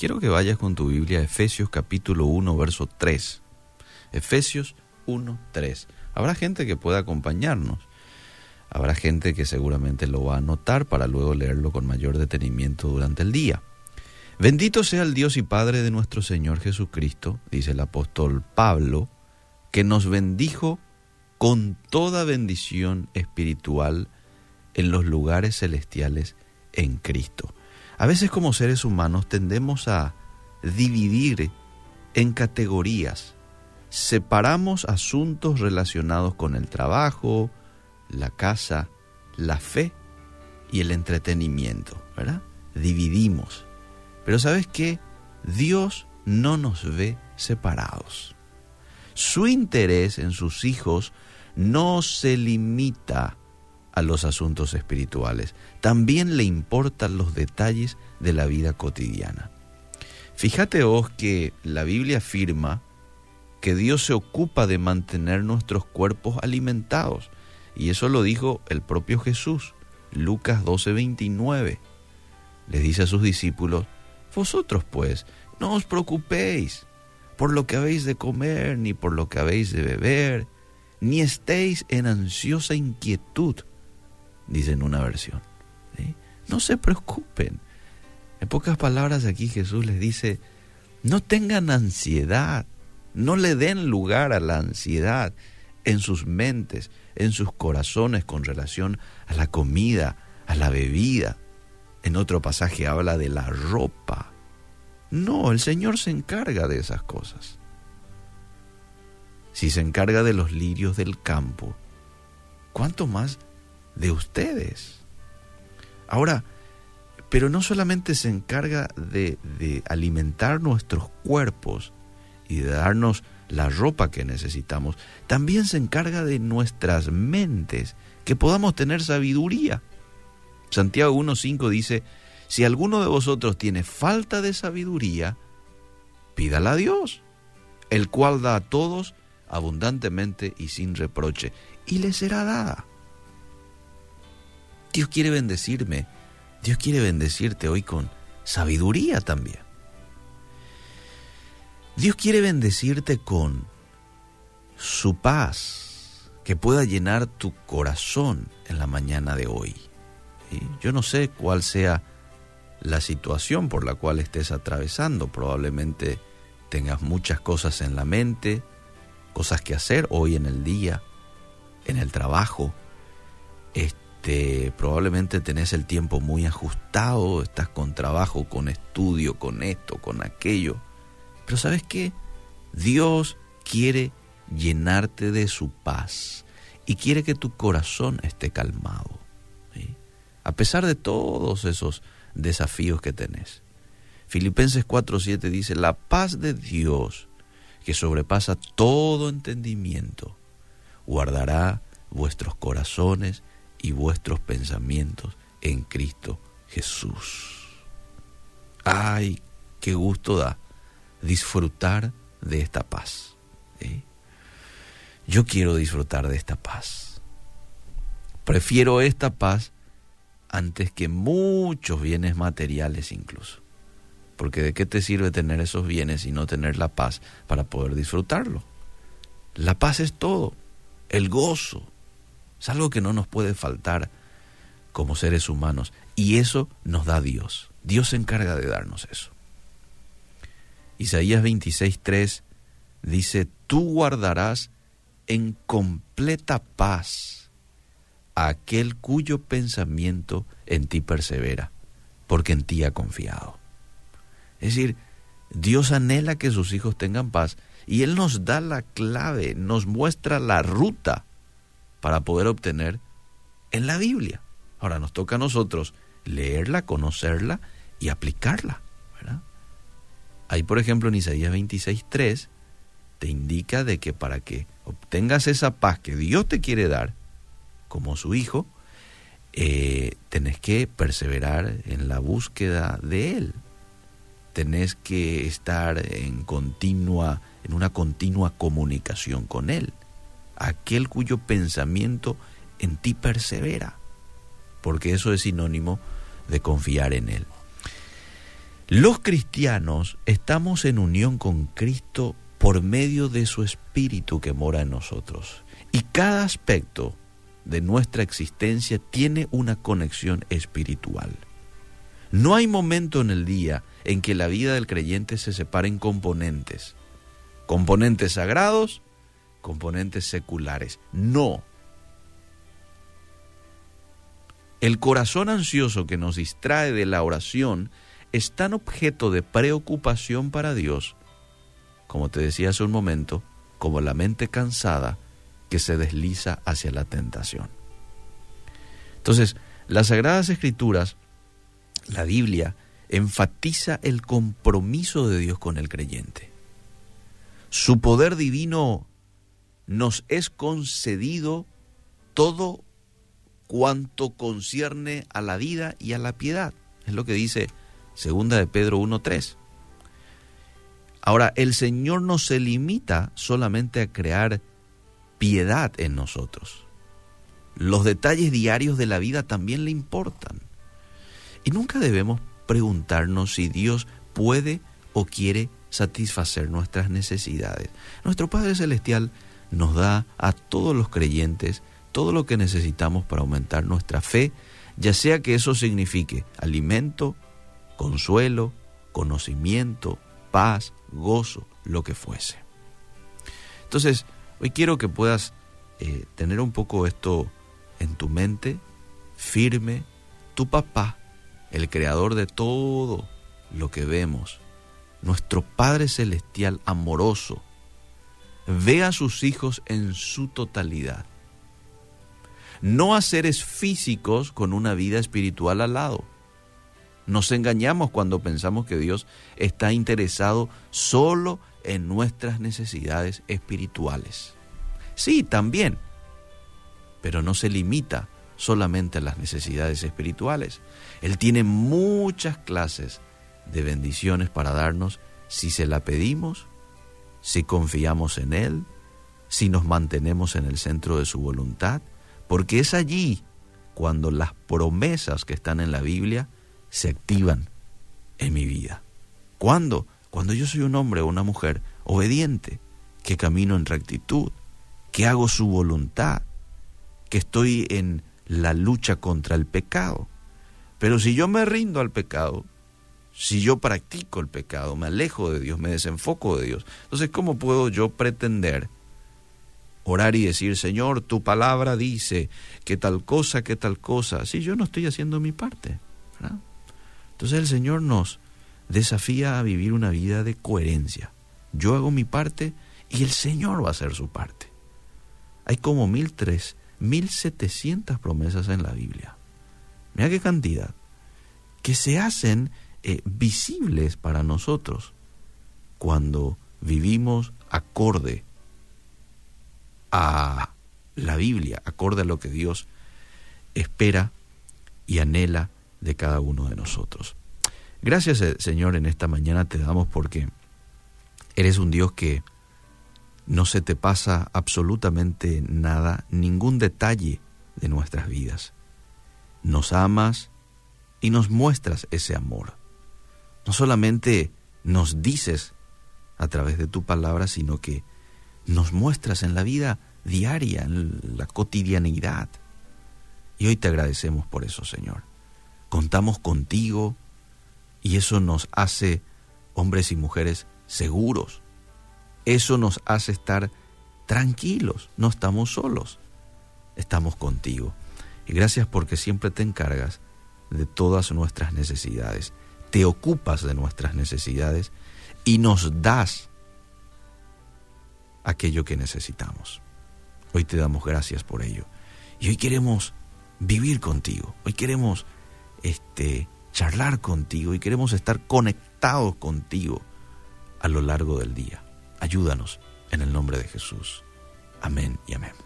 Quiero que vayas con tu Biblia a Efesios capítulo 1, verso 3. Efesios 1, 3. Habrá gente que pueda acompañarnos. Habrá gente que seguramente lo va a anotar para luego leerlo con mayor detenimiento durante el día. Bendito sea el Dios y Padre de nuestro Señor Jesucristo, dice el apóstol Pablo, que nos bendijo con toda bendición espiritual en los lugares celestiales en Cristo. A veces como seres humanos tendemos a dividir en categorías. Separamos asuntos relacionados con el trabajo, la casa, la fe y el entretenimiento, ¿verdad? Dividimos. Pero ¿sabes qué? Dios no nos ve separados. Su interés en sus hijos no se limita a los asuntos espirituales, también le importan los detalles de la vida cotidiana. Fíjate vos que la Biblia afirma que Dios se ocupa de mantener nuestros cuerpos alimentados, y eso lo dijo el propio Jesús, Lucas 12:29. Les dice a sus discípulos, vosotros pues, no os preocupéis por lo que habéis de comer, ni por lo que habéis de beber, ni estéis en ansiosa inquietud, dice en una versión. No se preocupen. En pocas palabras aquí Jesús les dice, no tengan ansiedad, no le den lugar a la ansiedad en sus mentes, en sus corazones con relación a la comida, a la bebida. En otro pasaje habla de la ropa. No, el Señor se encarga de esas cosas. Si se encarga de los lirios del campo, ¿cuánto más de ustedes. Ahora, pero no solamente se encarga de, de, alimentar nuestros cuerpos y de darnos la ropa que necesitamos, también se encarga de nuestras mentes, que podamos tener sabiduría. Santiago 1.5 dice, si alguno de vosotros tiene falta de sabiduría, pídala a Dios, el cual da a todos abundantemente y sin reproche, y le será dada. Dios quiere bendecirme. Dios quiere bendecirte hoy con sabiduría también. Dios quiere bendecirte con su paz, que pueda llenar tu corazón en la mañana de hoy. Yo no sé cuál sea la situación por la cual estés atravesando. Probablemente tengas muchas cosas en la mente, cosas que hacer hoy en el día, en el trabajo. Este, este, probablemente tenés el tiempo muy ajustado, estás con trabajo, con estudio, con esto, con aquello. Pero ¿sabes qué? Dios quiere llenarte de su paz y quiere que tu corazón esté calmado. A pesar de todos esos desafíos que tenés. Filipenses 4:7 dice, la paz de Dios, que sobrepasa todo entendimiento, guardará vuestros corazones y vuestros pensamientos en Cristo Jesús. Ay, qué gusto da disfrutar de esta paz. Yo quiero disfrutar de esta paz. Prefiero esta paz antes que muchos bienes materiales incluso. Porque de qué te sirve tener esos bienes y no tener la paz para poder disfrutarlo. La paz es todo, el gozo, es algo que no nos puede faltar como seres humanos. Y eso nos da Dios. Dios se encarga de darnos eso. Isaías 26.3 dice, tú guardarás en completa paz a aquel cuyo pensamiento en ti persevera, porque en ti ha confiado. Es decir, Dios anhela que sus hijos tengan paz y Él nos da la clave, nos muestra la ruta para poder obtener en la Biblia. Ahora nos toca a nosotros leerla, conocerla y aplicarla. Ahí, por ejemplo, en Isaías 26.3 te indica de que para que obtengas esa paz que Dios te quiere dar, como su hijo, eh, tenés que perseverar en la búsqueda de Él. Tenés que estar en continua, en una continua comunicación con Él aquel cuyo pensamiento en ti persevera, porque eso es sinónimo de confiar en Él. Los cristianos estamos en unión con Cristo por medio de su Espíritu que mora en nosotros. Y cada aspecto de nuestra existencia tiene una conexión espiritual. No hay momento en el día en que la vida del creyente se separe en componentes. Componentes sagrados, componentes seculares. No. El corazón ansioso que nos distrae de la oración es tan objeto de preocupación para Dios, como te decía hace un momento, como la mente cansada que se desliza hacia la tentación. Entonces, las Sagradas Escrituras, la Biblia, enfatiza el compromiso de Dios con el creyente. Su poder divino nos es concedido todo cuanto concierne a la vida y a la piedad. Es lo que dice Segunda de Pedro 1.3. Ahora, el Señor no se limita solamente a crear piedad en nosotros. Los detalles diarios de la vida también le importan. Y nunca debemos preguntarnos si Dios puede o quiere satisfacer nuestras necesidades. Nuestro Padre Celestial nos da a todos los creyentes todo lo que necesitamos para aumentar nuestra fe, ya sea que eso signifique alimento, consuelo, conocimiento, paz, gozo, lo que fuese. Entonces, hoy quiero que puedas eh, tener un poco esto en tu mente, firme, tu papá, el creador de todo lo que vemos, nuestro Padre Celestial amoroso, ve a sus hijos en su totalidad. No a seres físicos con una vida espiritual al lado nos engañamos cuando pensamos que Dios está interesado solo en nuestras necesidades espirituales. Sí, también, pero no se limita solamente a las necesidades espirituales. Él tiene muchas clases de bendiciones para darnos si se la pedimos, si confiamos en Él, si nos mantenemos en el centro de su voluntad, porque es allí cuando las promesas que están en la Biblia se activan en mi vida. ¿Cuándo? Cuando yo soy un hombre o una mujer obediente, que camino en rectitud, que hago su voluntad, que estoy en la lucha contra el pecado. Pero si yo me rindo al pecado, si yo practico el pecado, me alejo de Dios, me desenfoco de Dios, entonces ¿cómo puedo yo pretender orar y decir, Señor, tu palabra dice que tal cosa, que tal cosa, si yo no estoy haciendo mi parte? Entonces el Señor nos desafía a vivir una vida de coherencia. Yo hago mi parte y el Señor va a hacer su parte. Hay como mil tres, mil setecientas promesas en la Biblia. Mira qué cantidad. Que se hacen eh, visibles para nosotros cuando vivimos acorde a la Biblia, acorde a lo que Dios espera y anhela de cada uno de nosotros. Gracias eh, Señor en esta mañana te damos porque eres un Dios que no se te pasa absolutamente nada, ningún detalle de nuestras vidas. Nos amas y nos muestras ese amor. No solamente nos dices a través de tu palabra, sino que nos muestras en la vida diaria, en la cotidianidad. Y hoy te agradecemos por eso, Señor contamos contigo y eso nos hace hombres y mujeres seguros. Eso nos hace estar tranquilos, no estamos solos, estamos contigo. Y gracias porque siempre te encargas de todas nuestras necesidades, te ocupas de nuestras necesidades y nos das aquello que necesitamos. Hoy te damos gracias por ello. Y hoy queremos vivir contigo, hoy queremos este, charlar contigo y queremos estar conectados contigo a lo largo del día. Ayúdanos en el nombre de Jesús. Amén y amén.